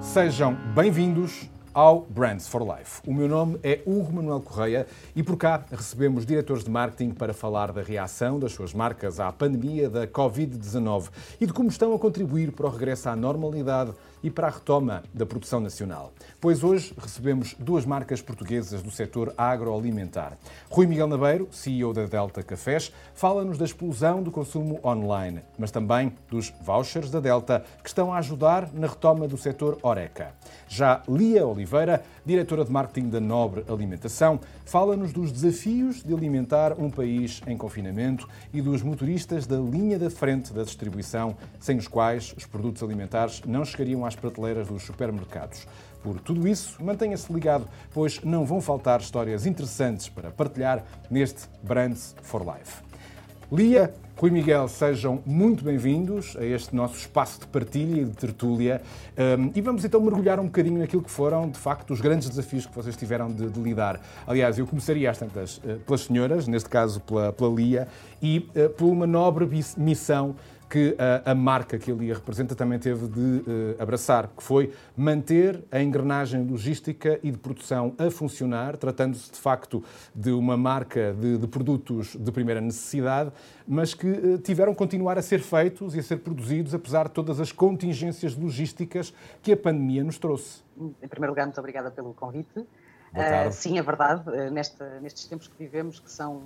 Sejam bem-vindos ao Brands for Life. O meu nome é Hugo Manuel Correia e por cá recebemos diretores de marketing para falar da reação das suas marcas à pandemia da Covid-19 e de como estão a contribuir para o regresso à normalidade e para a retoma da produção nacional. Pois hoje recebemos duas marcas portuguesas do setor agroalimentar. Rui Miguel Nabeiro, CEO da Delta Cafés, fala-nos da explosão do consumo online, mas também dos vouchers da Delta que estão a ajudar na retoma do setor Oreca. Já Lia Oliveira, diretora de marketing da Nobre Alimentação, fala-nos dos desafios de alimentar um país em confinamento e dos motoristas da linha da frente da distribuição, sem os quais os produtos alimentares não chegariam às às prateleiras dos supermercados. Por tudo isso, mantenha-se ligado, pois não vão faltar histórias interessantes para partilhar neste Brands for Life. Lia, Rui Miguel, sejam muito bem-vindos a este nosso espaço de partilha e de tertúlia. Um, e vamos então mergulhar um bocadinho naquilo que foram, de facto, os grandes desafios que vocês tiveram de, de lidar. Aliás, eu começaria às tantas uh, pelas senhoras, neste caso pela, pela Lia, e uh, por uma nobre missão que a, a, marca que ele representa também teve de uh, abraçar, que foi manter a engrenagem logística e de produção a funcionar, tratando-se de facto de uma marca de, de, produtos de primeira necessidade, mas que uh, tiveram que continuar a ser feitos e a ser produzidos apesar de todas as contingências logísticas que a pandemia nos trouxe. Em primeiro lugar, muito obrigada pelo convite. Uh, sim, é verdade, nesta, nestes tempos que vivemos, que são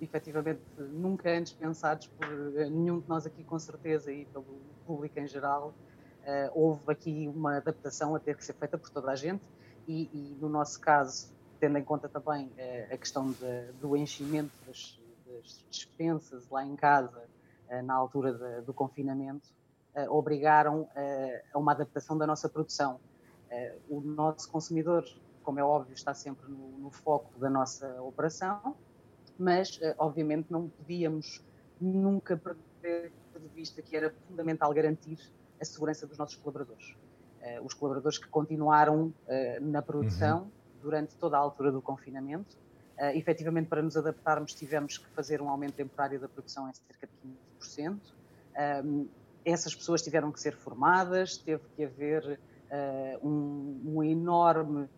efetivamente nunca antes pensados por eh, nenhum de nós aqui, com certeza, e pelo público em geral. Uh, houve aqui uma adaptação a ter que ser feita por toda a gente e, e no nosso caso, tendo em conta também uh, a questão de, do enchimento das, das, dispensas lá em casa uh, na altura de, do confinamento, obrigaram a uma adaptação da nossa produção. o nosso consumidor, como é óbvio, está sempre no, no foco da nossa operação mas eh, obviamente não podíamos nunca perder de vista que era fundamental garantir a segurança dos nossos colaboradores. Eh, os colaboradores que continuaram eh, na produção uhum. durante toda a altura do confinamento. Efetivamente, para nos adaptarmos, tivemos que fazer um aumento temporário da produção em cerca de 15%. Um, ehm, essas pessoas tiveram que ser formadas, teve que haver um, um enorme,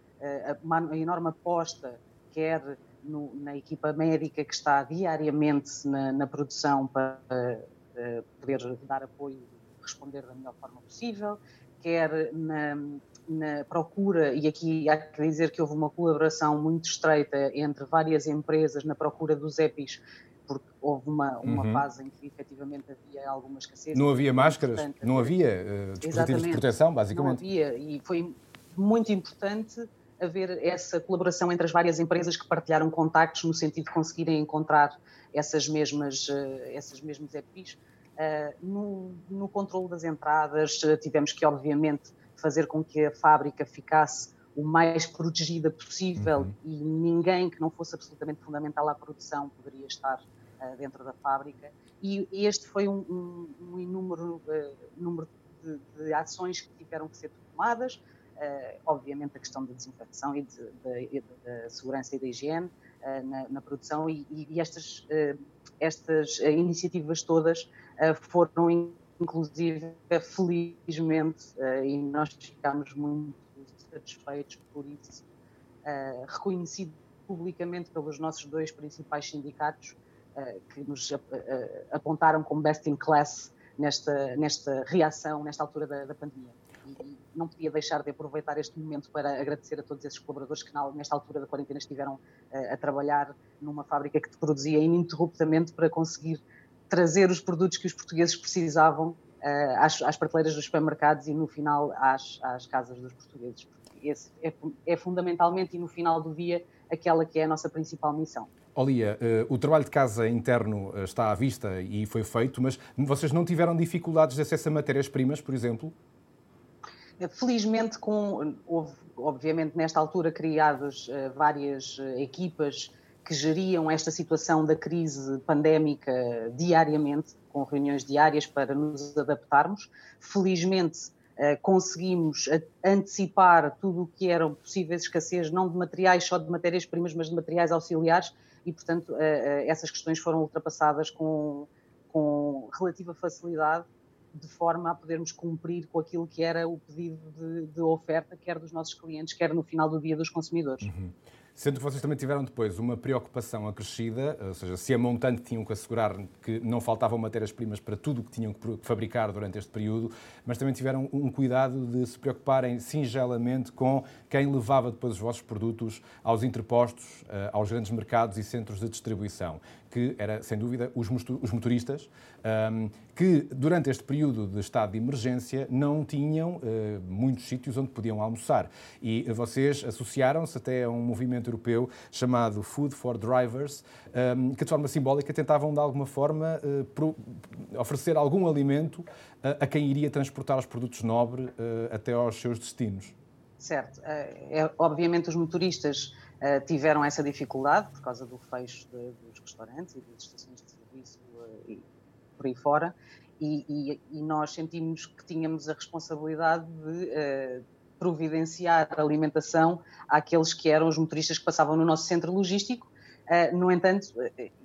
uma enorme aposta, quer no, na equipa médica que está diariamente na, na produção para uh, poder dar apoio e responder da melhor forma possível, quer na, na, procura, e aqui há que dizer que houve uma colaboração muito estreita entre várias empresas na procura dos EPIs, porque houve uma, uma uhum. fase em que efetivamente havia alguma escassez. Não havia máscaras, não havia uh, dispositivos de proteção, basicamente. Não havia, e foi muito importante haver essa colaboração entre as várias empresas que partilharam contactos no sentido de conseguirem encontrar essas mesmas, eh, essas mesmas EPIs. Eh, no, no controle das entradas, eh, tivemos que, obviamente, fazer com que a fábrica ficasse o mais protegida possível uhum. e ninguém que não fosse absolutamente fundamental à produção poderia estar dentro da fábrica. E este foi um, um, um inúmero uh, número de, de, ações que tiveram que ser tomadas. Uh, obviamente a questão da desinfecção e da segurança e da higiene uh, na, na, produção e, e estas, uh, estas iniciativas todas foram inclusive felizmente e nós ficámos muito satisfeitos por isso reconhecido publicamente pelos nossos dois principais sindicatos que nos apontaram como best in class nesta, nesta reação, nesta altura da, da pandemia não podia deixar de aproveitar este momento para agradecer a todos esses colaboradores que nesta altura da quarentena estiveram uh, a trabalhar numa fábrica que produzia ininterruptamente para conseguir trazer os produtos que os portugueses precisavam uh, às, às, prateleiras dos supermercados e no final às, às casas dos portugueses. Esse é, é fundamentalmente e no final do dia aquela que é a nossa principal missão. Olia, uh, o trabalho de casa interno está à vista e foi feito, mas vocês não tiveram dificuldades de acesso a matérias-primas, por exemplo? Felizmente, com, houve, obviamente, nesta altura, criadas uh, várias uh, equipas que geriam esta situação da crise pandémica diariamente, com reuniões diárias para nos adaptarmos. Felizmente, uh, conseguimos antecipar tudo o que eram possíveis escassez, não de materiais, só de matérias-primas, mas de materiais auxiliares, e, portanto, essas questões foram ultrapassadas com, com relativa facilidade de forma a podermos cumprir com aquilo que era o pedido de, de, oferta, quer dos nossos clientes, quer no final do dia dos consumidores. Uhum. Sendo que vocês também tiveram depois uma preocupação acrescida, ou seja, se a montante tinham que assegurar que não faltavam matérias-primas para tudo o que tinham que fabricar durante este período, mas também tiveram um cuidado de se preocuparem singelamente com quem levava depois os vossos produtos aos interpostos, eh, aos grandes mercados e centros de distribuição que era, sem dúvida, os motoristas, um, que durante este período de estado de emergência não tinham uh, muitos sítios onde podiam almoçar. E vocês associaram-se até a um movimento europeu chamado Food for Drivers, que de forma simbólica tentavam, de alguma forma, uh, oferecer algum alimento uh, a quem iria transportar os produtos nobre até aos seus destinos. Certo. É, obviamente, os motoristas uh, tiveram essa dificuldade por causa do fecho de, dos restaurantes e das estações de serviço uh, e por aí fora, e, e, e, nós sentimos que tínhamos a responsabilidade de uh, providenciar alimentação àqueles que eram os motoristas que passavam no nosso centro logístico. no entanto,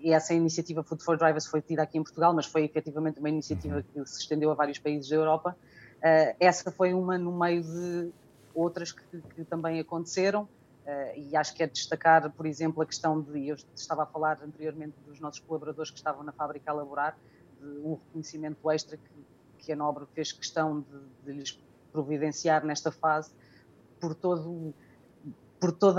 essa iniciativa Food for Drivers foi tida aqui em Portugal, mas foi efetivamente uma iniciativa uhum. que se estendeu a vários países da Europa. essa foi uma no meio de outras que, que também aconteceram. Uh, e acho que é destacar, por exemplo, a questão de, eu estava a falar anteriormente dos nossos colaboradores que estavam na fábrica a elaborar, de um reconhecimento extra que, que a Nobre fez questão de, de lhes providenciar nesta fase, por todo por todo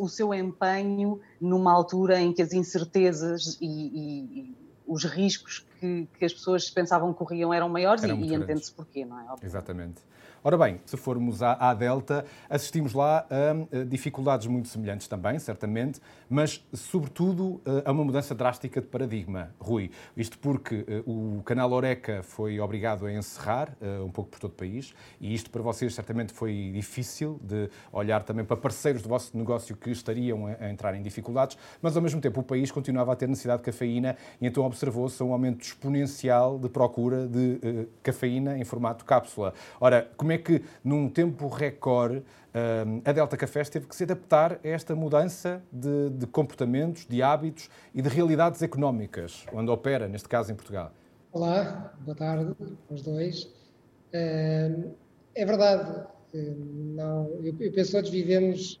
o seu empenho numa altura em que as incertezas e, e, os riscos que, que, as pessoas pensavam que corriam eram maiores e, e entende-se porquê, não é? Obviamente. Exatamente. Ora bem, se formos à, à Delta, assistimos lá a, dificuldades muito semelhantes também, certamente, mas sobretudo a uma mudança drástica de paradigma, Rui. Isto porque uh, o canal Oreca foi obrigado a encerrar uh, um pouco por todo o país e isto para vocês certamente foi difícil de olhar também para parceiros do vosso negócio que estariam a, entrar em dificuldades, mas ao mesmo tempo o país continuava a ter necessidade de cafeína e então observou-se um aumento exponencial de procura de cafeína em formato cápsula. Ora, como como é que, num tempo recorde, eh, a Delta Cafés teve que se adaptar a esta mudança de, de, comportamentos, de hábitos e de realidades económicas, onde opera, neste caso em Portugal? Olá, boa tarde aos dois. Eh, é verdade, eh, não, eu, penso que vivemos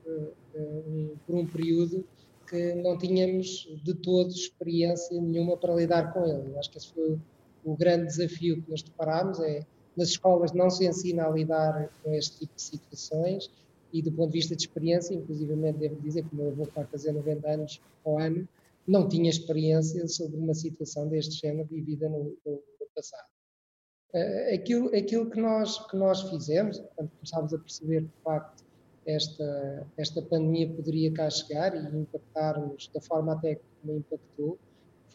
por um período que não tínhamos de todo experiência nenhuma para lidar com ele. Eu acho que esse foi o grande desafio que nos deparámos, é nas escolas não se ensina a lidar com este tipo de situações e do ponto de vista de experiência, inclusivamente devo dizer que o meu avô vai fazer 90 anos ao ano, não tinha experiência sobre uma situação deste género vivida no, no, no passado. Uh, aquilo, aquilo que, nós, que nós fizemos, quando começámos a perceber que, de facto, esta, esta pandemia poderia cá chegar e impactar-nos da forma até que me impactou,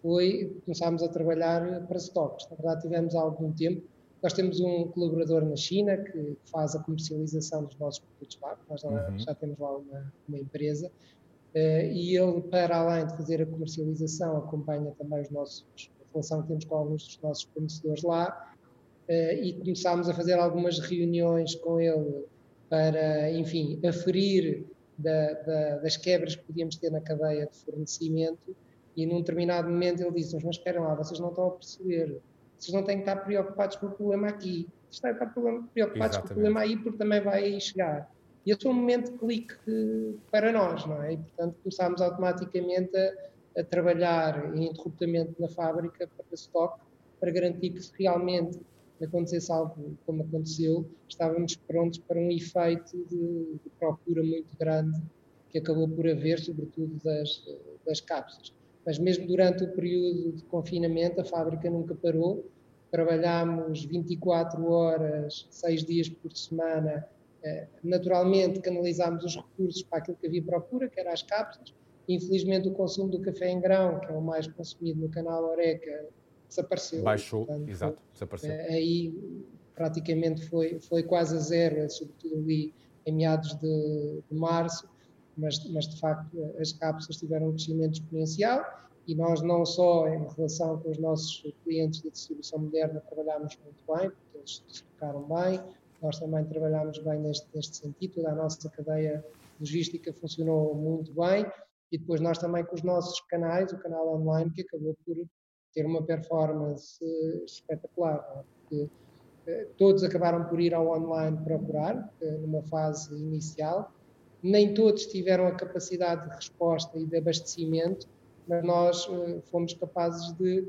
foi começarmos a trabalhar para stocks. Na verdade, tivemos algum tempo nós temos um colaborador na China que faz a comercialização dos nossos produtos lá, nós uhum. já temos lá uma, uma empresa, uh, e ele, para além de fazer a comercialização, acompanha também os nossos, a relação que temos com alguns dos nossos fornecedores lá, uh, e começámos a fazer algumas reuniões com ele para, enfim, aferir da, da, das quebras que podíamos ter na cadeia de fornecimento, e num determinado momento ele disse-nos, mas esperem lá, vocês não estão a perceber vocês não têm que estar preocupados com o problema aqui. Vocês têm que estar preocupados Exatamente. com o problema aí, porque também vai chegar. E esse foi um momento de clique para nós, não é? E, portanto, começámos automaticamente a, a trabalhar ininterruptamente na fábrica para stock, para garantir que se realmente acontecesse algo como aconteceu, estávamos prontos para um efeito de, de procura muito grande que acabou por haver, sobretudo das, das cápsulas mas mesmo durante o período de confinamento a fábrica nunca parou. Trabalhámos 24 horas, 6 dias por semana. Eh, naturalmente canalizámos os recursos para aquilo que havia procura, que era as cápsulas. Infelizmente o consumo do café em grão, que é o mais consumido no canal Oreca, desapareceu. Baixou, Portanto, exato, desapareceu. Eh, aí praticamente foi, foi quase a zero, sobretudo ali em meados de, de março mas, mas de facto as cápsulas tiveram um crescimento exponencial e nós não só em relação com os nossos clientes de distribuição moderna trabalhamos muito bem, porque eles se bem, nós também trabalhamos bem neste, neste sentido, toda a nossa cadeia logística funcionou muito bem e depois nós também com os nossos canais, o canal online, que acabou por ter uma performance espetacular, é? porque eh, todos acabaram por ir ao online procurar, eh, numa fase inicial, nem todos tiveram a capacidade de resposta e de abastecimento, mas nós fomos capazes de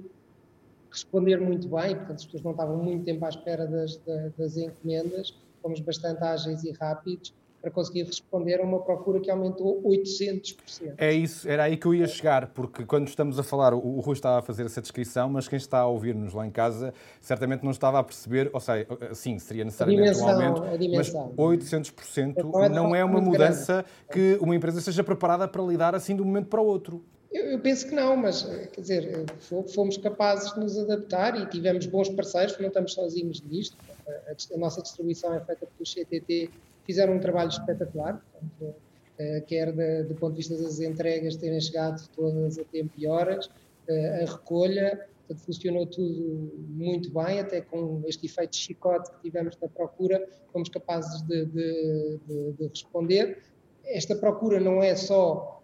responder muito bem, portanto as pessoas não estavam muito tempo à espera das, das encomendas, fomos bastante ágeis e rápidos para conseguir responder a uma procura que aumentou 800%. É isso, era aí que eu ia chegar, porque quando estamos a falar, o Rui estava a fazer essa descrição, mas quem está a ouvir-nos lá em casa certamente não estava a perceber, ou seja, sim, seria necessariamente dimensão, um aumento, mas 800% então, é não é uma mudança grande. que uma empresa seja preparada para lidar assim de um momento para o outro. Eu, eu, penso que não, mas quer dizer, fomos capazes de nos adaptar e tivemos bons parceiros, não estamos sozinhos nisto. A, a nossa distribuição é feita pelo CTT fizeram um trabalho espetacular, portanto, uh, quer de, do ponto de vista das entregas terem chegado todas a tempo e horas, uh, a recolha, portanto, funcionou tudo muito bem, até com este efeito chicote que tivemos na procura, fomos capazes de, de, de responder. Esta procura não é só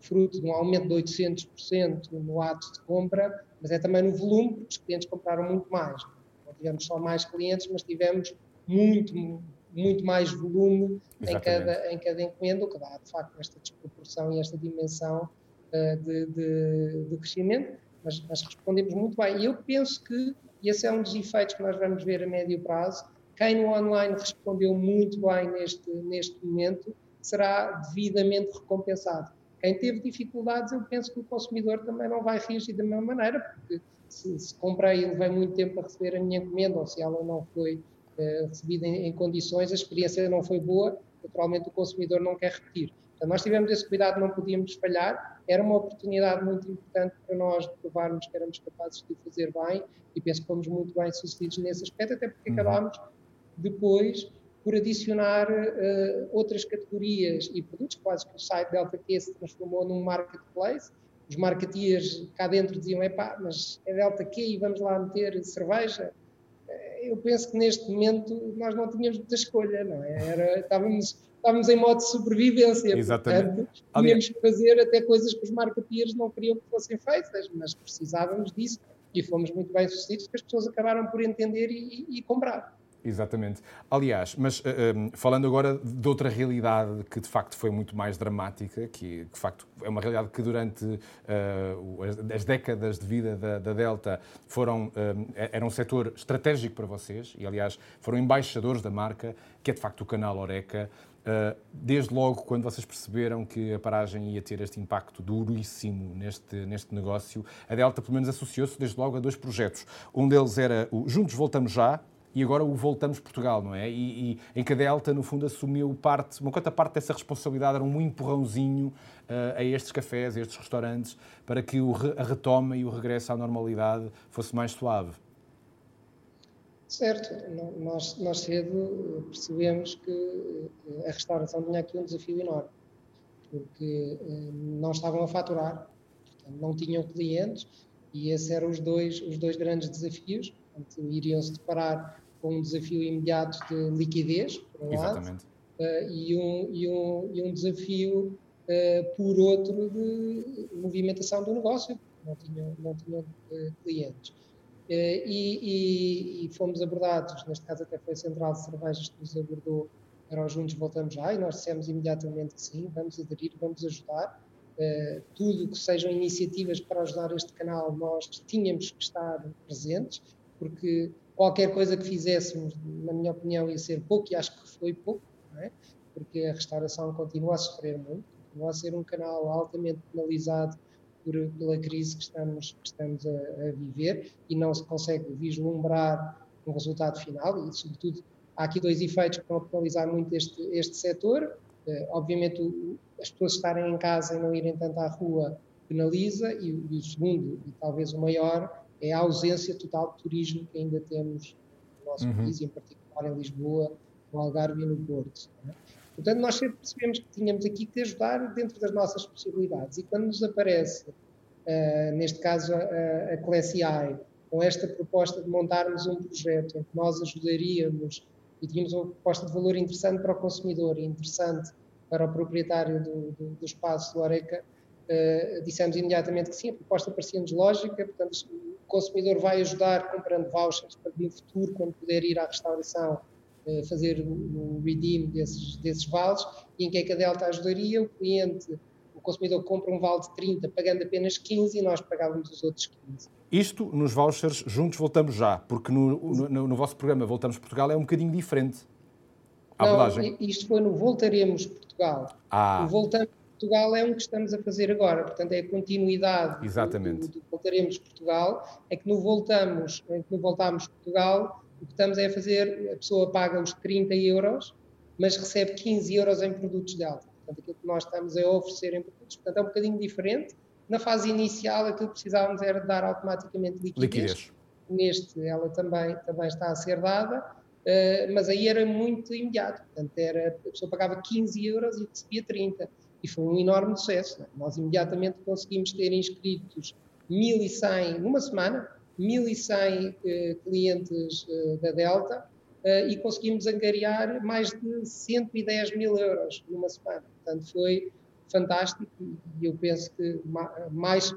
fruto de um aumento de 800% no ato de compra, mas é também no volume, porque os clientes compraram muito mais. Não tivemos só mais clientes, mas tivemos muito, muito mais volume em cada, em cada encomenda, o que dá, de facto, esta desproporção e esta dimensão uh, de, de, de, crescimento, mas, mas, respondemos muito bem. E eu penso que, e esse é um dos efeitos que nós vamos ver a médio prazo, quem no online respondeu muito bem neste, neste momento será devidamente recompensado. Quem teve dificuldades, eu penso que o consumidor também não vai reagir da mesma maneira, porque se, se comprei e levei muito tempo a receber a minha encomenda, ou se ela não foi recebida em, em, condições, a experiência não foi boa, naturalmente o consumidor não quer repetir. Então, nós tivemos esse cuidado, não podíamos falhar, era uma oportunidade muito importante para nós provarmos que éramos capazes de fazer bem e penso que fomos muito bem sucedidos nesse aspecto, até porque uhum. acabámos depois por adicionar uh, outras categorias e produtos, quase que o site Delta Q se transformou num marketplace. Os marketeers cá dentro diziam, epá, mas é Delta Q e vamos lá meter cerveja eu penso que neste momento nós não tínhamos muita escolha, não é? Era, estávamos, estávamos em modo de sobrevivência. Exatamente. Portanto, tínhamos que fazer até coisas que os marketeers não queriam que fossem feitas, mas precisávamos disso e fomos muito bem sucedidos, que as pessoas acabaram por entender e, e, e comprar. Exatamente. Aliás, mas um, falando agora de outra realidade que de facto foi muito mais dramática, que de facto é uma realidade que durante uh, as, décadas de vida da, da Delta foram, um, era um setor estratégico para vocês e, aliás, foram embaixadores da marca, que é de facto o canal Oreca. Uh, desde logo, quando vocês perceberam que a paragem ia ter este impacto duríssimo neste, neste negócio, a Delta, pelo menos, associou-se desde logo a dois projetos. Um deles era o Juntos Voltamos Já, e agora o Voltamos Portugal, não é? E, e em que a Delta, no fundo, assumiu parte, uma quanta parte dessa responsabilidade era um empurrãozinho uh, a estes cafés, a estes restaurantes, para que o, a retoma e o regresso à normalidade fosse mais suave. Certo, nós, nós cedo percebemos que eh, a restauração tinha aqui um desafio enorme, porque eh, não estavam a faturar, não tinham clientes, e esses eram os dois, os dois grandes desafios. Portanto, iriam se deparar com um desafio imediato de liquidez, por um Exatamente. lado, uh, e, um, e, um, e um desafio, uh, por outro, de movimentação do negócio, não tinham, não tinham uh, clientes. E, e, e, fomos abordados, neste caso até foi a Central de Cervejas que nos abordou os Juntos Voltamos Já, e nós dissemos imediatamente que sim, vamos aderir, vamos ajudar. Uh, tudo que sejam iniciativas para ajudar este canal, nós tínhamos que estar presentes porque qualquer coisa que fizéssemos, na minha opinião, ia ser pouco, e acho que foi pouco, é? porque a restauração continua a sofrer muito, continua a ser um canal altamente penalizado por, pela crise que estamos, que estamos a, a, viver e não se consegue vislumbrar um resultado final, e sobretudo há aqui dois efeitos que a penalizar muito este, este setor. Uh, obviamente, o, as pessoas estarem em casa e não irem tanto à rua penaliza, e, e o segundo, e talvez o maior, é a ausência total de turismo que ainda temos no nosso uhum. país, em particular em Lisboa, no Algarve e no Porto. É? Portanto, nós sempre percebemos que tínhamos aqui que ajudar dentro das nossas possibilidades. E quando nos aparece, uh, neste caso, a, a com esta proposta de montarmos um projeto em que nós ajudaríamos e tínhamos uma proposta de valor interessante para o consumidor e interessante para o proprietário do, do, do espaço do Areca, uh, dissemos imediatamente que sim, a proposta parecia-nos lógica, portanto, o consumidor vai ajudar comprando vouchers para que no futuro, quando puder ir à restauração, uh, fazer o, redeem desses, desses vales, e em que é que a Delta ajudaria? O cliente, o consumidor compra um vale de 30 pagando apenas 15 e nós pagávamos os outros 15. Isto nos vouchers, juntos voltamos já, porque no, no, no vosso programa Voltamos Portugal é um bocadinho diferente. A Não, abordagem. isto foi no Voltaremos Portugal. Ah. O Voltamos Portugal é um que estamos a fazer agora, portanto é a continuidade Exatamente. Do, do, Voltaremos Portugal, é que no Voltamos, é que no Voltamos Portugal, o que estamos é a fazer, a pessoa paga os 30 euros, mas recebe 15 euros em produtos de alta. Portanto, aquilo que nós estamos a oferecer em produtos, portanto é um bocadinho diferente. Na fase inicial, aquilo que precisávamos era dar automaticamente liquidez. liquidez. Neste, ela também, também está a ser dada, uh, mas aí era muito imediato. Portanto, era, a pessoa pagava 15 euros e recebia 30 e foi um enorme sucesso. Né? Nós imediatamente conseguimos ter inscritos 1.100 numa semana, 1.100 eh, clientes eh, da Delta eh, e conseguimos angariar mais de 110 mil euros numa semana. Portanto, foi fantástico e eu penso que mais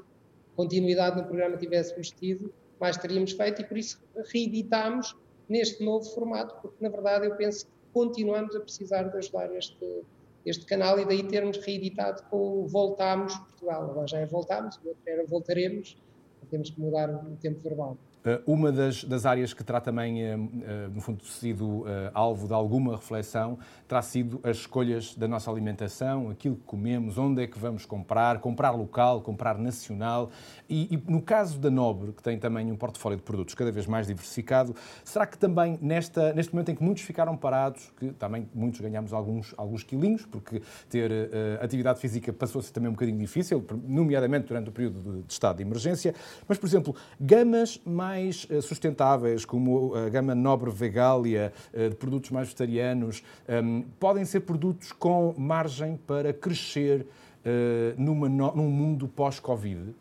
continuidade no programa tivéssemos tido, mais teríamos feito e por isso reeditámos neste novo formato, porque na verdade eu penso que continuamos a precisar de ajudar este, este canal e daí termos reeditado com o Voltamos Portugal. Agora já é Voltamos, o outro era Voltaremos, temos que mudar o tempo verbal. Eh, uma das, das, áreas que terá também, eh, eh, no fundo, sido alvo de alguma reflexão terá sido as escolhas da nossa alimentação, aquilo que comemos, onde é que vamos comprar, comprar local, comprar nacional. E, e, no caso da Nobre, que tem também um portfólio de produtos cada vez mais diversificado, será que também nesta, neste momento em que muitos ficaram parados, que também muitos ganhamos alguns, alguns quilinhos, porque ter uh, atividade física passou a ser também um bocadinho difícil, nomeadamente durante o período de, de estado de emergência, mas, por exemplo, gamas mais mais eh, sustentáveis, como a gama Nobre Vegalia, eh, de produtos mais vegetarianos, ehm, podem ser produtos com margem para crescer eh, numa, num mundo pós-Covid?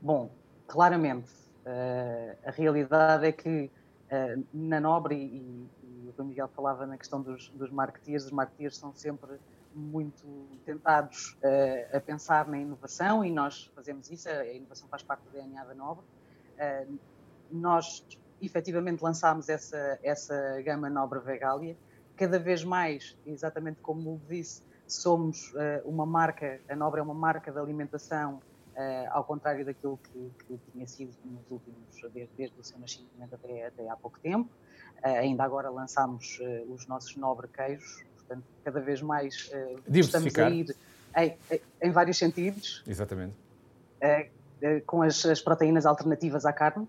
Bom, claramente. a realidade é que na Nobre, e, e, o Miguel falava na questão dos, dos marketeers, os marketeers são sempre muito tentados uh, a pensar na inovação e nós fazemos isso, a inovação faz parte do DNA da Nobre. Uh, nós efetivamente lançámos essa, essa gama Nobre Vegalia. Cada vez mais, exatamente como o disse, somos uh, uma marca, a Nobre é uma marca de alimentação, ao contrário daquilo que, que, tinha sido nos últimos, desde, desde o seu nascimento até, até há pouco tempo. ainda agora lançámos os nossos Nobre queijos, portanto, cada vez mais uh, estamos a ir em, em, vários sentidos. Exatamente. Uh, uh, com as, as, proteínas alternativas à carne,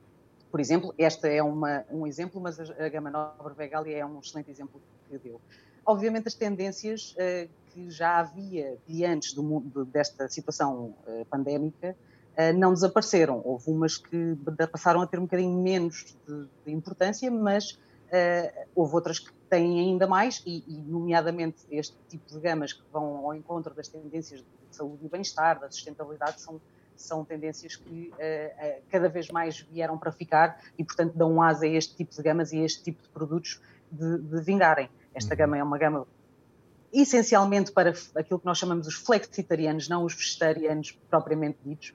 por exemplo. Esta é uma, um exemplo, mas a, a Gama Nobre Vegalia é um excelente exemplo que deu. Obviamente, as tendências que já havia de antes do mundo, desta situação pandémica não desapareceram. Houve umas que passaram a ter um bocadinho menos de, de importância, mas houve outras que têm ainda mais, e, e, nomeadamente este tipo de gamas que vão ao encontro das tendências de saúde e bem-estar, da sustentabilidade, são, são tendências que uh, uh, cada vez mais vieram para ficar e, portanto, dão asa a este tipo de gamas e a este tipo de produtos de, de vingarem. Esta uhum. gama é uma gama essencialmente para aquilo que nós chamamos os flexitarianos, não os vegetarianos propriamente ditos,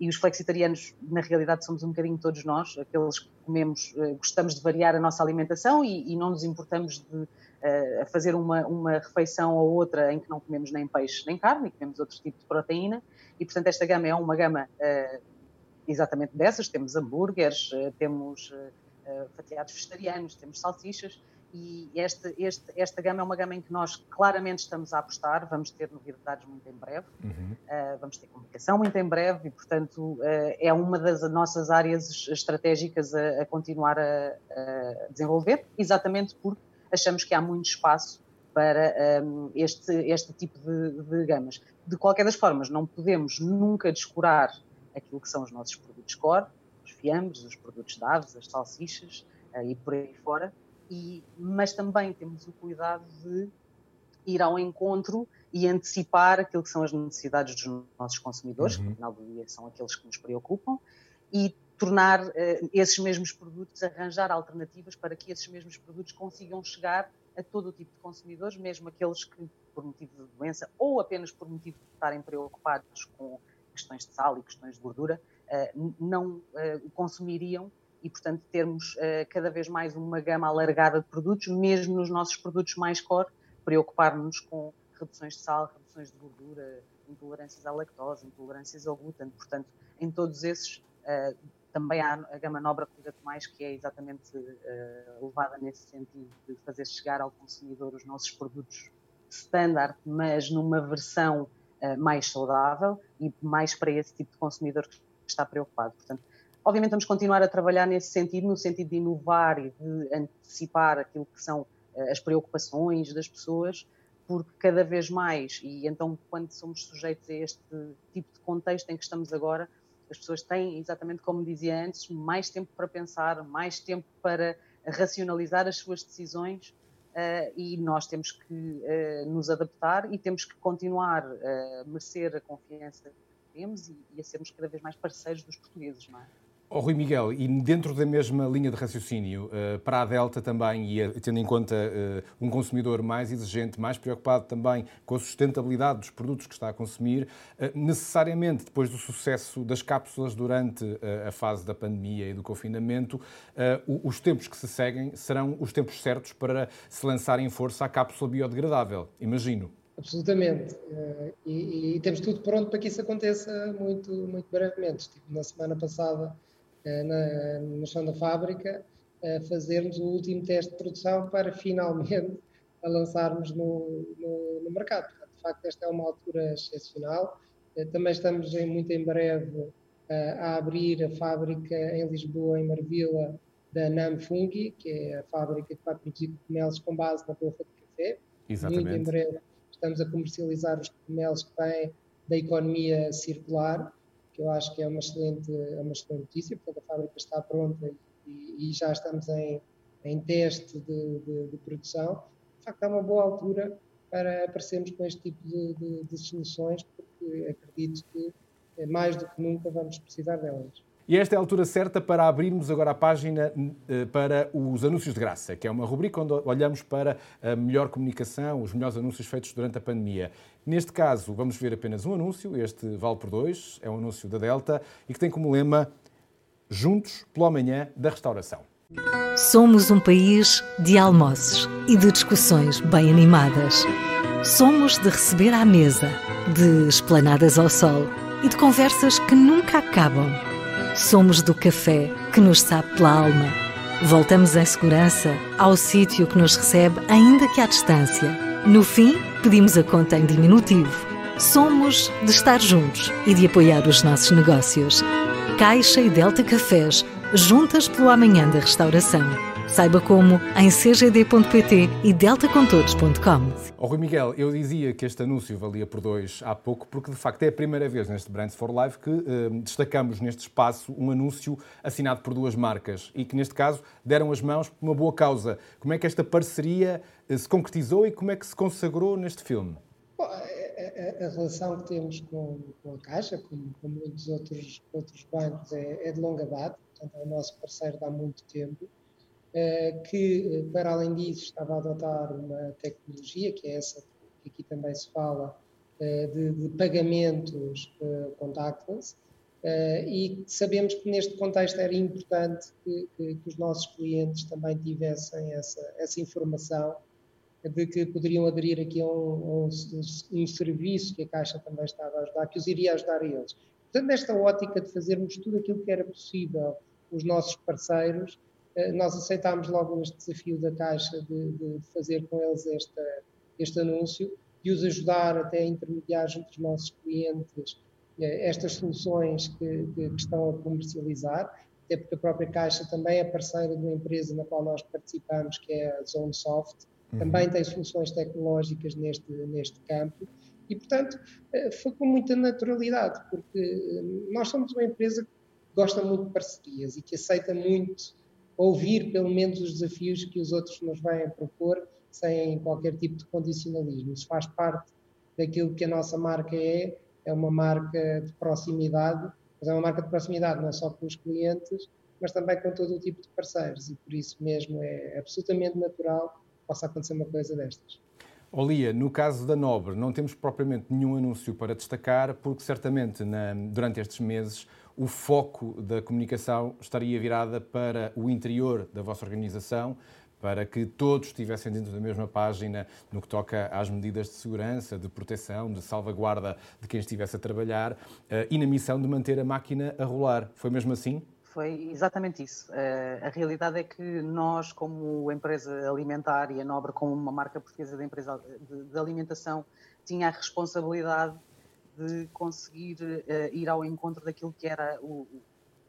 e os flexitarianos, na realidade, somos um bocadinho todos nós, aqueles que comemos, eh, gostamos de variar a nossa alimentação e, e não nos importamos de uh, fazer uma, uma refeição ou outra em que não comemos nem peixe nem carne, e comemos outro tipo de proteína, e portanto esta gama é uma gama uh, exatamente dessas, temos hambúrgueres, uh, temos fatiados vegetarianos, temos salsichas, e este, este, esta gama é uma gama em que nós claramente estamos a apostar, vamos ter novidades muito em breve, uhum. uh, vamos ter comunicação muito em breve e, portanto, uh, é uma das nossas áreas estratégicas a, a continuar a, a, desenvolver, exatamente porque achamos que há muito espaço para um, este, este tipo de, de gamas. De qualquer das formas, não podemos nunca descurar aquilo que são os nossos produtos core, os fiambres, os produtos de aves, as salsichas uh, e por aí fora, e, mas também temos o cuidado de ir ao encontro e antecipar aquilo que são as necessidades dos nossos consumidores, uhum. que no final do dia são aqueles que nos preocupam, e tornar uh, esses mesmos produtos, arranjar alternativas para que esses mesmos produtos consigam chegar a todo o tipo de consumidores, mesmo aqueles que por motivo de doença ou apenas por motivo de estarem preocupados com questões de sal e questões de gordura, não o consumiriam e, portanto, termos cada vez mais uma gama alargada de produtos, mesmo nos nossos produtos mais core, preocupar-nos com reduções de sal, reduções de gordura, intolerâncias à lactose, intolerâncias ao glúten. Portanto, em todos esses, uh, também há a gama Nobra Cuida Mais, que é exatamente uh, levada nesse sentido de fazer chegar ao consumidor os nossos produtos standard, mas numa versão uh, mais saudável e mais para esse tipo de consumidor que está preocupado. Portanto, obviamente vamos continuar a trabalhar nesse sentido, no sentido de inovar e de antecipar aquilo que são as preocupações das pessoas, porque cada vez mais, e então quando somos sujeitos a este tipo de contexto em que estamos agora, as pessoas têm, exatamente como dizia antes, mais tempo para pensar, mais tempo para racionalizar as suas decisões uh, e nós temos que uh, nos adaptar e temos que continuar a merecer a confiança que temos e, e a sermos cada vez mais parceiros dos portugueses, não é? Oh, Rui Miguel, e dentro da mesma linha de raciocínio, eh, para a Delta também, e tendo em conta eh, um consumidor mais exigente, mais preocupado também com a sustentabilidade dos produtos que está a consumir, eh, necessariamente depois do sucesso das cápsulas durante a fase da pandemia e do confinamento, os tempos que se seguem serão os tempos certos para se lançar em força a cápsula biodegradável, imagino. Absolutamente. E, e, temos tudo pronto para que isso aconteça muito, muito brevemente. Tipo, na semana passada na, no chão da fábrica, fazermos o último teste de produção para finalmente a lançarmos no, no, no mercado. Portanto, de facto, esta é uma altura excepcional. Eh, também estamos em, muito em breve eh, a abrir a fábrica em Lisboa, em Marvila, da Nam Fungi, que é a fábrica que vai produzir cogumelos com base na polpa de café. Exatamente. Muito em breve estamos a comercializar os cogumelos que vêm da economia circular que eu acho que é uma excelente, é uma excelente notícia, portanto a fábrica está pronta e, e já estamos em, em teste de, de, de, produção. De facto, é uma boa altura para aparecermos com este tipo de, de soluções, porque acredito que eh, mais do que nunca vamos precisar delas. E esta é a altura certa para abrirmos agora a página eh, para os anúncios de graça, que é uma rubrica onde olhamos para a melhor comunicação, os melhores anúncios feitos durante a pandemia. Neste caso, vamos ver apenas um anúncio, este vale por dois, é um anúncio da Delta e que tem como lema Juntos pelo amanhã da restauração. Somos um país de almoços e de discussões bem animadas. Somos de receber à mesa, de esplanadas ao sol e de conversas que nunca acabam. Somos do café que nos sabe pela alma. Voltamos em segurança ao sítio que nos recebe, ainda que à distância. No fim, pedimos a conta em diminutivo. Somos de estar juntos e de apoiar os nossos negócios. Caixa e Delta Cafés, juntas pelo amanhã da restauração. Saiba como em cgd.pt e deltacontodos.com. Oh, Rui Miguel, eu dizia que este anúncio valia por dois há pouco, porque de facto é a primeira vez neste Brands for Life que eh, destacamos neste espaço um anúncio assinado por duas marcas e que neste caso deram as mãos por uma boa causa. Como é que esta parceria eh, se concretizou e como é que se consagrou neste filme? Bom, a, a, a, relação que temos com, com a Caixa, como com muitos outros, outros bancos, é, é de longa data, portanto é o nosso parceiro há muito tempo. Eh, que, eh, para além disso, estava a adotar uma tecnologia, que é essa que aqui também se fala, eh, de, de pagamentos contactless, e sabemos que neste contexto era importante que, que, que os nossos clientes também tivessem essa, essa informação de que poderiam aderir aqui a um, um, um, serviço que a Caixa também estava a ajudar, que os iria ajudar a eles. Portanto, nesta ótica de fazermos tudo aquilo que era possível os nossos parceiros, nós aceitámos logo este desafio da Caixa de, de fazer com eles esta, este anúncio, de os ajudar até a intermediar junto dos nossos clientes eh, estas soluções que, que, que, estão a comercializar, até porque a própria Caixa também é parceira de uma empresa na qual nós participamos, que é a ZoneSoft, uhum. também tem soluções tecnológicas neste, neste campo, e portanto eh, foi com muita naturalidade, porque nós somos uma empresa que gosta muito de parcerias e que aceita muito ouvir pelo menos os desafios que os outros nos vêm propor sem qualquer tipo de condicionalismo. Isso faz parte daquilo que a nossa marca é, é uma marca de proximidade, mas é uma marca de proximidade não só com os clientes, mas também com todo o tipo de parceiros e por isso mesmo é absolutamente natural que possa acontecer uma coisa destas. Olia, no caso da Nobre, não temos propriamente nenhum anúncio para destacar, porque certamente na, durante estes meses o foco da comunicação estaria virada para o interior da vossa organização, para que todos estivessem dentro da mesma página no que toca às medidas de segurança, de proteção, de salvaguarda de quem estivesse a trabalhar eh, e na missão de manter a máquina a rolar. Foi mesmo assim? Foi exatamente isso. Eh, a realidade é que nós, como empresa alimentar e a Nobre, como uma marca portuguesa de, empresa de, alimentação, tinha a responsabilidade de conseguir uh, ir ao encontro daquilo que era o,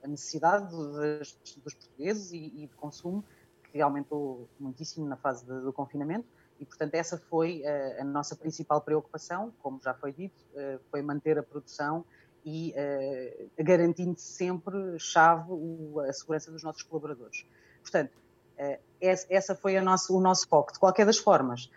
a necessidade dos, dos portugueses e, e, de consumo, que aumentou muitíssimo na fase de, do confinamento. E, portanto, essa foi uh, a nossa principal preocupação, como já foi dito, uh, foi manter a produção e garantindo sempre chave o, a segurança dos nossos colaboradores. Portanto, essa foi nosso, o nosso foco. De qualquer das formas,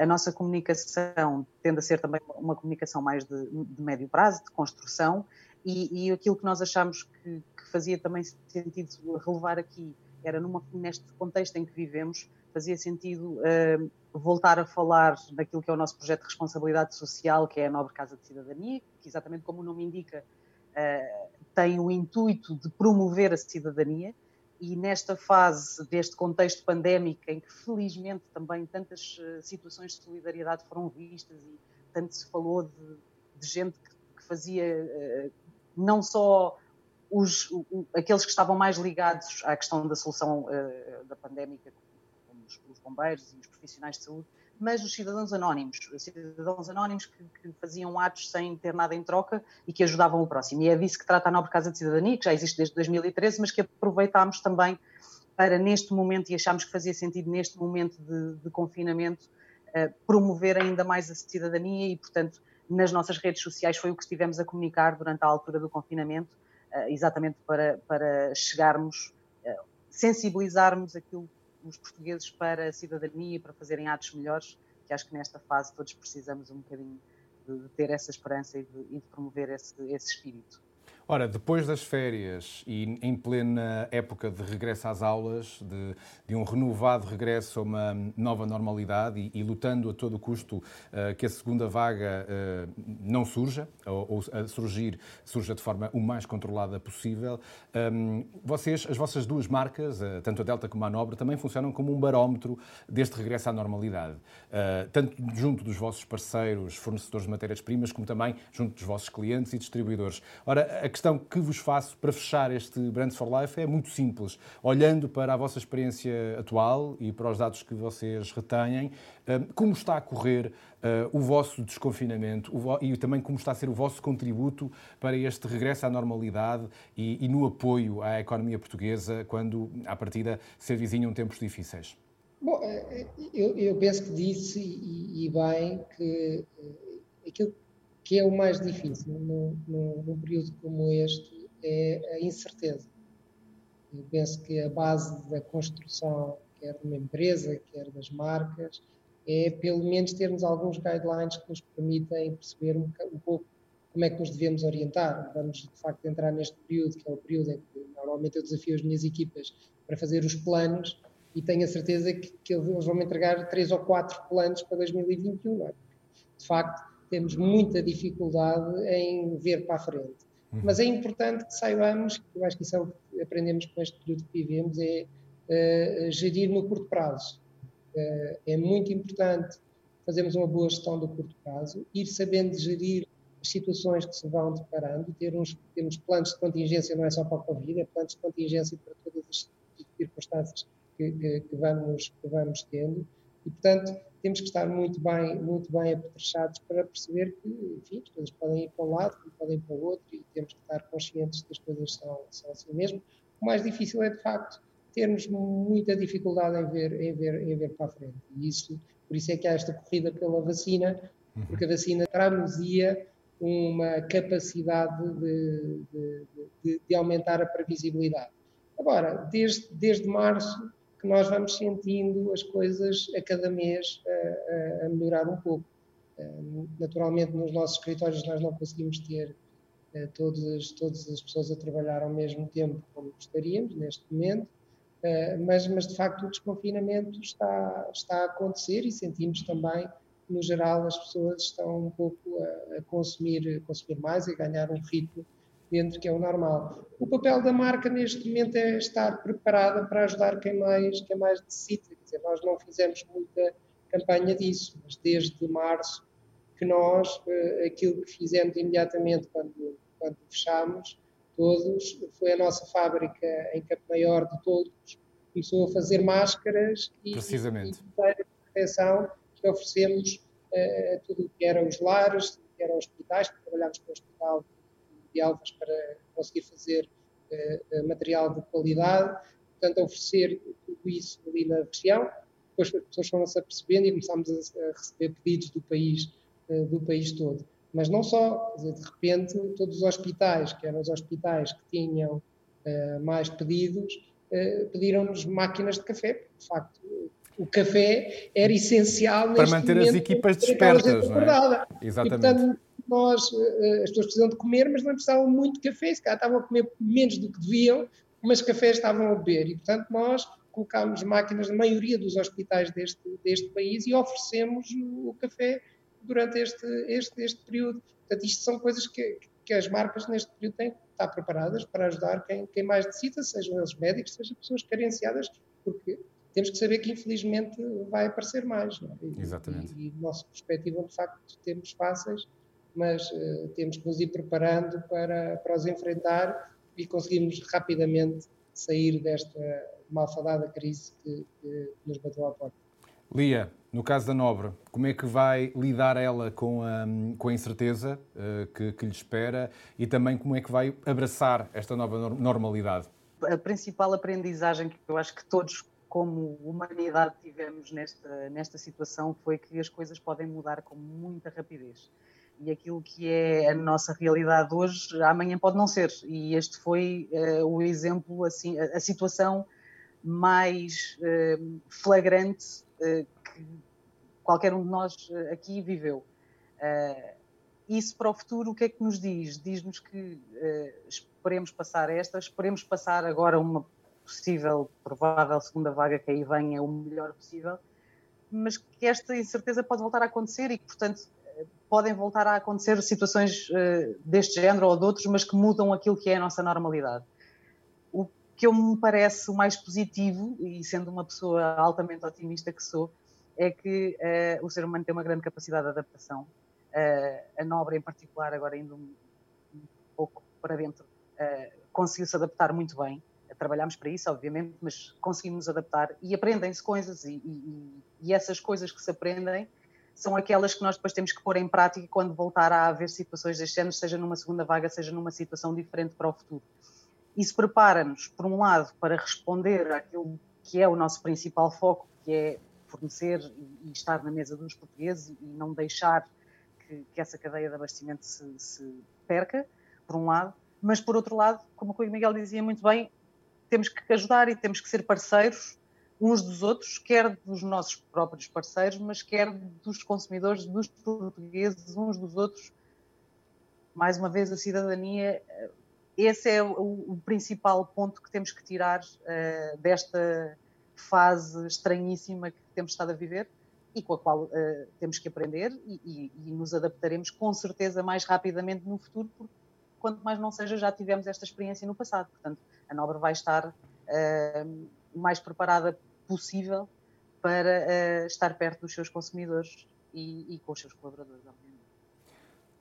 a nossa comunicação tende a ser também uma comunicação mais de, de médio prazo, de construção, e, e, aquilo que nós achamos que, que, fazia também sentido relevar aqui era numa, neste contexto em que vivemos, fazia sentido uh, voltar a falar daquilo que é o nosso projeto de responsabilidade social, que é a Nobre Casa de Cidadania, que exatamente como o nome indica, uh, tem o intuito de promover a cidadania, e nesta fase deste contexto pandémico, em que felizmente também tantas eh, situações de solidariedade foram vistas e tanto se falou de, de gente que, que, fazia uh, não só os, aqueles que estavam mais ligados à questão da solução uh, da pandémica, como os, os bombeiros e os profissionais de saúde, mas os cidadãos anónimos, cidadãos anónimos que, que, faziam atos sem ter nada em troca e que ajudavam o próximo. E é disso que trata a Nobre Casa de Cidadania, que já existe desde 2013, mas que aproveitámos também para, neste momento, e achámos que fazia sentido neste momento de, de confinamento, uh, promover ainda mais a cidadania e, portanto, nas nossas redes sociais foi o que estivemos a comunicar durante a altura do confinamento, uh, exatamente para, para chegarmos, uh, sensibilizarmos aquilo os portugueses para a cidadania, para fazerem atos melhores, que acho que nesta fase todos precisamos um bocadinho de, ter essa esperança e de, e de promover esse, esse espírito. Ora, depois das férias e em plena época de regresso às aulas, de, de um renovado regresso a uma nova normalidade e, e lutando a todo custo uh, que a segunda vaga uh, não surja, ou, ou a surgir, surja de forma o mais controlada possível, um, ehm, vocês, as vossas duas marcas, uh, tanto a Delta como a Nobre, também funcionam como um barómetro deste regresso à normalidade, tanto junto dos vossos parceiros, fornecedores de matérias-primas, como também junto dos vossos clientes e distribuidores. Ora, questão que vos faço para fechar este Brands for Life é muito simples. Olhando para a vossa experiência atual e para os dados que vocês retêm, eh, como está a correr uh, o vosso desconfinamento e também como está a ser o vosso contributo para este regresso à normalidade e, no apoio à economia portuguesa quando, à partida, se avizinham tempos difíceis? Bom, eh, eu, eu penso que disse e, e bem que aquilo que é o mais difícil num, período como este é a incerteza. Eu penso que a base da construção, quer de uma empresa, quer das marcas, é pelo menos termos alguns guidelines que nos permitem perceber um, um pouco como é que nos devemos orientar. Vamos, de facto, entrar neste período, que é o período em que normalmente eu desafio as minhas equipas para fazer os planos e tenho a certeza que, que eles vão me entregar três ou quatro planos para 2021. É? De facto, temos muita dificuldade em ver para a frente. Uhum. Mas é importante que saibamos, eu acho que isso é o que aprendemos com este período que vivemos, é uh, gerir no curto prazo. Uh, é muito importante fazermos uma boa gestão do curto prazo, ir sabendo gerir as situações que se vão deparando, ter uns, temos planos de contingência, não é só para a Covid, é planos de contingência para todas as circunstâncias que, que, que, vamos, que vamos tendo, e portanto temos que estar muito bem, muito bem apetrechados para perceber que, enfim, as coisas podem ir para um lado, podem ir para o outro e temos que estar conscientes que as coisas são, são assim mesmo. O mais difícil é, de facto, termos muita dificuldade em ver, em ver, em ver para a frente. E isso, por isso é que há esta corrida pela vacina, uhum. porque a vacina traduzia uma capacidade de, de, de, de aumentar a previsibilidade. Agora, desde, desde março, que nós vamos sentindo as coisas a cada mês a, a, melhorar um pouco. Eh, naturalmente, nos nossos escritórios nós não conseguimos ter eh, todas, todas as pessoas a trabalhar ao mesmo tempo como gostaríamos neste momento, eh, mas, mas de facto o desconfinamento está, está a acontecer e sentimos também no geral, as pessoas estão um pouco a, a consumir, a consumir mais e ganhar um ritmo dentro que é o normal. O papel da marca neste momento é estar preparada para ajudar quem mais, quem mais necessita. Quer dizer, nós não fizemos muita campanha disso, mas desde março que nós, eh, aquilo que fizemos imediatamente quando, quando fechámos, todos, foi a nossa fábrica em Campo Maior de todos, começou a fazer máscaras e, Precisamente. e proteção que oferecemos uh, a tudo o que eram os lares, tudo que eram hospitais, trabalhámos com o Hospital de Alvas para conseguir fazer uh, material de qualidade, portanto, oferecer tudo isso ali na região. Depois as pessoas foram-se apercebendo e começámos a, receber pedidos do país, uh, do país todo. Mas não só, de repente, todos os hospitais, que eram os hospitais que tinham mais pedidos, pediram-nos máquinas de café, porque, de facto, o café era essencial para manter as equipas despertas, não é? Exatamente. E, portanto, nós, eh, as pessoas precisam de comer, mas não precisavam muito de café, se calhar estavam a comer menos do que deviam, mas café estavam a beber. E, portanto, nós colocámos máquinas na maioria dos hospitais deste, deste país e oferecemos o café durante este, este, este período. Portanto, isto são coisas que, que as marcas neste período têm que estar preparadas para ajudar quem, quem mais necessita, sejam eles médicos, sejam pessoas carenciadas, porque temos que saber que infelizmente vai aparecer mais. É? E, Exatamente. E, e nossa perspectiva, de facto, temos fáceis, mas uh, temos que nos ir preparando para, para os enfrentar e conseguirmos rapidamente sair desta malfadada crise que, que nos bateu à porta. Lia, no caso da Nobre, como é que vai lidar ela com a, com a incerteza uh, que, que lhe espera e também como é que vai abraçar esta nova normalidade? A principal aprendizagem que eu acho que todos como humanidade tivemos nesta, nesta situação foi que as coisas podem mudar com muita rapidez. E aquilo que é a nossa realidade hoje, amanhã pode não ser. E este foi uh, o exemplo, assim, a, a situação mais uh, flagrante uh, que qualquer um de nós aqui viveu. isso para o futuro, o que é que nos diz? Diz-nos que esperemos passar esta, esperemos passar agora uma possível, provável segunda vaga que aí venha o melhor possível, mas que esta incerteza pode voltar a acontecer e que, portanto, podem voltar a acontecer situações uh, deste género ou de outros, mas que mudam aquilo que é a nossa normalidade. O que eu me parece mais positivo, e sendo uma pessoa altamente otimista que sou, é que uh, o ser humano tem uma grande capacidade de adaptação. Uh, a Nobre, em particular, agora indo um, um pouco para dentro, conseguiu-se adaptar muito bem trabalhámos para isso, obviamente, mas conseguimos adaptar e aprendem-se coisas e, e, e, essas coisas que se aprendem são aquelas que nós depois temos que pôr em prática quando voltar a haver situações deste género, seja numa segunda vaga, seja numa situação diferente para o futuro. Isso prepara-nos, por um lado, para responder àquilo que é o nosso principal foco, que é fornecer e, estar na mesa dos portugueses e não deixar que, que essa cadeia de abastecimento se, se perca, por um lado, mas por outro lado, como o Miguel dizia muito bem, temos que ajudar e temos que ser parceiros uns dos outros, quer dos nossos próprios parceiros, mas quer dos consumidores, dos portugueses, uns dos outros. Mais uma vez, a cidadania, esse é o, principal ponto que temos que tirar uh, desta fase estranhíssima que temos estado a viver e com a qual uh, temos que aprender e, e, e, nos adaptaremos com certeza mais rapidamente no futuro, porque quanto mais não seja, já tivemos esta experiência no passado. Portanto, a Nobre vai estar uh, mais preparada possível para uh, estar perto dos seus consumidores e, e com os seus colaboradores, obviamente.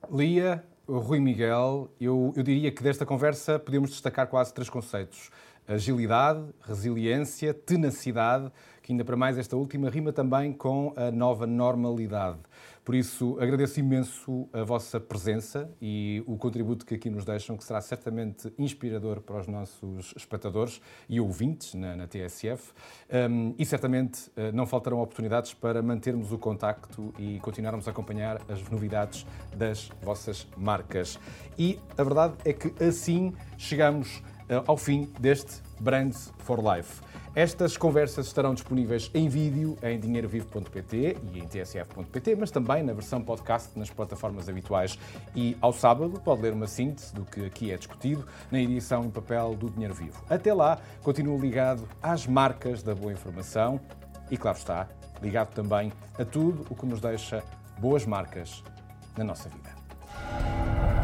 Lia, Rui Miguel, eu, eu diria que desta conversa podemos destacar quase três conceitos. Agilidade, resiliência, tenacidade, que ainda para mais esta última rima também com a nova normalidade. Por isso, agradeço imenso a vossa presença e o contributo que aqui nos deixam, que será certamente inspirador para os nossos espectadores e ouvintes na, na TSF. Um, e certamente uh, não faltarão oportunidades para mantermos o contacto e continuarmos a acompanhar as novidades das vossas marcas. E a verdade é que assim chegamos ao fim deste Brands for Life. Estas conversas estarão disponíveis em vídeo em dinheirovivo.pt e em tsf.pt, mas também na versão podcast nas plataformas habituais. E ao sábado pode ler uma síntese do que aqui é discutido na edição em papel do Dinheiro Vivo. Até lá, continuo ligado às marcas da boa informação e, claro está, ligado também a tudo o que nos deixa boas marcas na nossa vida.